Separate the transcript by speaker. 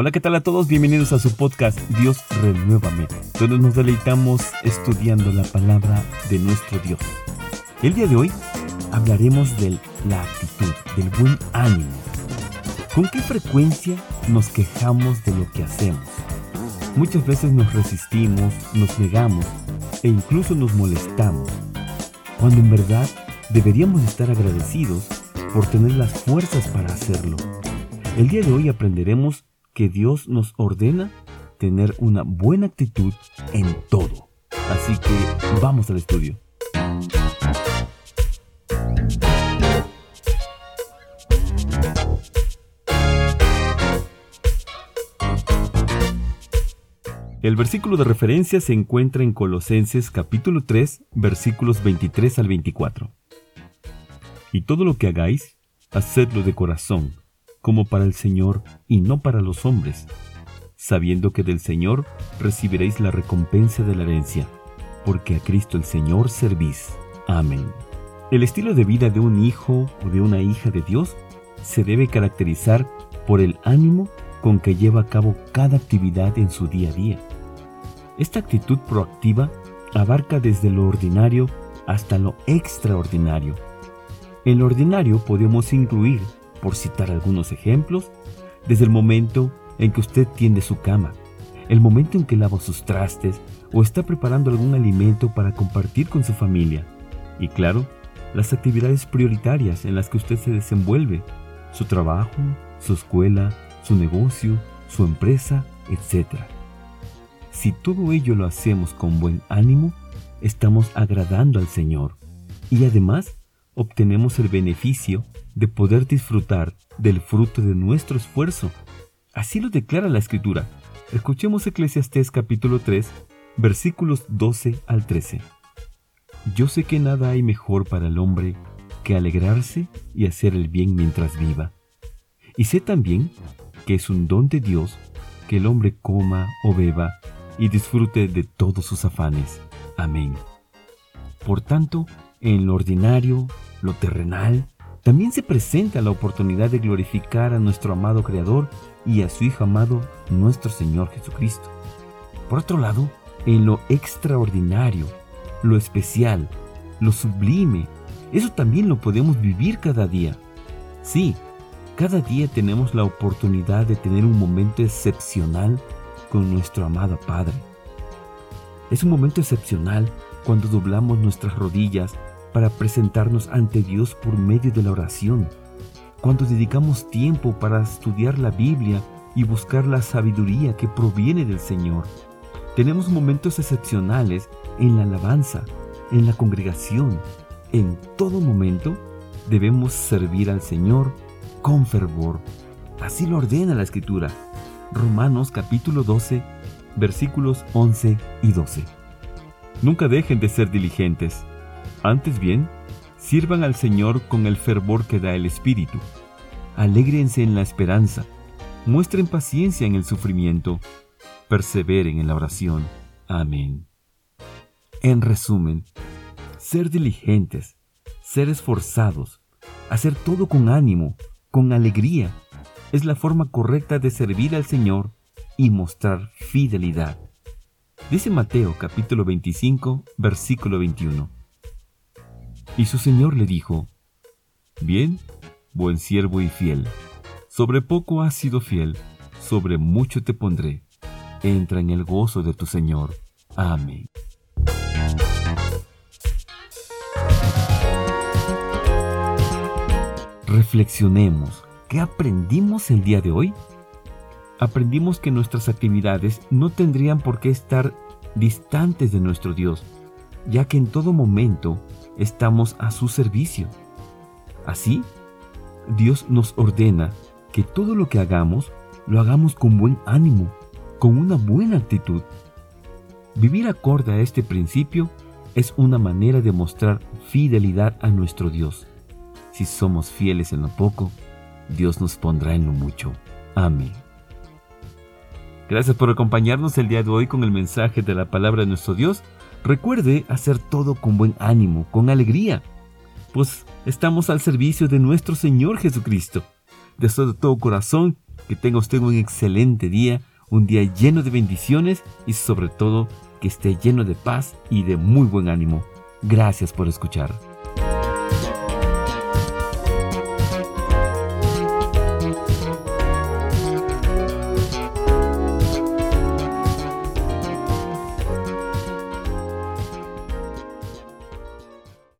Speaker 1: Hola, ¿qué tal a todos? Bienvenidos a su podcast Dios Renuévame, donde nos deleitamos estudiando la palabra de nuestro Dios. El día de hoy hablaremos de la actitud, del buen ánimo. ¿Con qué frecuencia nos quejamos de lo que hacemos? Muchas veces nos resistimos, nos negamos e incluso nos molestamos, cuando en verdad deberíamos estar agradecidos por tener las fuerzas para hacerlo. El día de hoy aprenderemos que Dios nos ordena tener una buena actitud en todo. Así que vamos al estudio. El versículo de referencia se encuentra en Colosenses capítulo 3, versículos 23 al 24. Y todo lo que hagáis, hacedlo de corazón, como para el Señor y no para los hombres, sabiendo que del Señor recibiréis la recompensa de la herencia, porque a Cristo el Señor servís. Amén. El estilo de vida de un hijo o de una hija de Dios se debe caracterizar por el ánimo con que lleva a cabo cada actividad en su día a día. Esta actitud proactiva abarca desde lo ordinario hasta lo extraordinario. En lo ordinario podemos incluir por citar algunos ejemplos, desde el momento en que usted tiende su cama, el momento en que lava sus trastes o está preparando algún alimento para compartir con su familia. Y claro, las actividades prioritarias en las que usted se desenvuelve, su trabajo, su escuela, su negocio, su empresa, etc. Si todo ello lo hacemos con buen ánimo, estamos agradando al Señor y además obtenemos el beneficio de poder disfrutar del fruto de nuestro esfuerzo. Así lo declara la Escritura. Escuchemos Eclesiastés capítulo 3, versículos 12 al 13. Yo sé que nada hay mejor para el hombre que alegrarse y hacer el bien mientras viva. Y sé también que es un don de Dios que el hombre coma o beba y disfrute de todos sus afanes. Amén. Por tanto, en lo ordinario, lo terrenal, también se presenta la oportunidad de glorificar a nuestro amado Creador y a su Hijo amado, nuestro Señor Jesucristo. Por otro lado, en lo extraordinario, lo especial, lo sublime, eso también lo podemos vivir cada día. Sí, cada día tenemos la oportunidad de tener un momento excepcional con nuestro amado Padre. Es un momento excepcional cuando doblamos nuestras rodillas para presentarnos ante Dios por medio de la oración, cuando dedicamos tiempo para estudiar la Biblia y buscar la sabiduría que proviene del Señor. Tenemos momentos excepcionales en la alabanza, en la congregación. En todo momento debemos servir al Señor con fervor. Así lo ordena la Escritura. Romanos capítulo 12, versículos 11 y 12. Nunca dejen de ser diligentes antes bien, sirvan al Señor con el fervor que da el Espíritu. Alégrense en la esperanza, muestren paciencia en el sufrimiento, perseveren en la oración. Amén. En resumen, ser diligentes, ser esforzados, hacer todo con ánimo, con alegría, es la forma correcta de servir al Señor y mostrar fidelidad. Dice Mateo capítulo 25, versículo 21. Y su señor le dijo, Bien, buen siervo y fiel, sobre poco has sido fiel, sobre mucho te pondré. Entra en el gozo de tu Señor. Amén. Reflexionemos. ¿Qué aprendimos el día de hoy? Aprendimos que nuestras actividades no tendrían por qué estar distantes de nuestro Dios, ya que en todo momento estamos a su servicio. Así, Dios nos ordena que todo lo que hagamos lo hagamos con buen ánimo, con una buena actitud. Vivir acorde a este principio es una manera de mostrar fidelidad a nuestro Dios. Si somos fieles en lo poco, Dios nos pondrá en lo mucho. Amén. Gracias por acompañarnos el día de hoy con el mensaje de la palabra de nuestro Dios. Recuerde hacer todo con buen ánimo, con alegría, pues estamos al servicio de nuestro Señor Jesucristo. Deseo de todo corazón que tenga usted un excelente día, un día lleno de bendiciones y sobre todo que esté lleno de paz y de muy buen ánimo. Gracias por escuchar.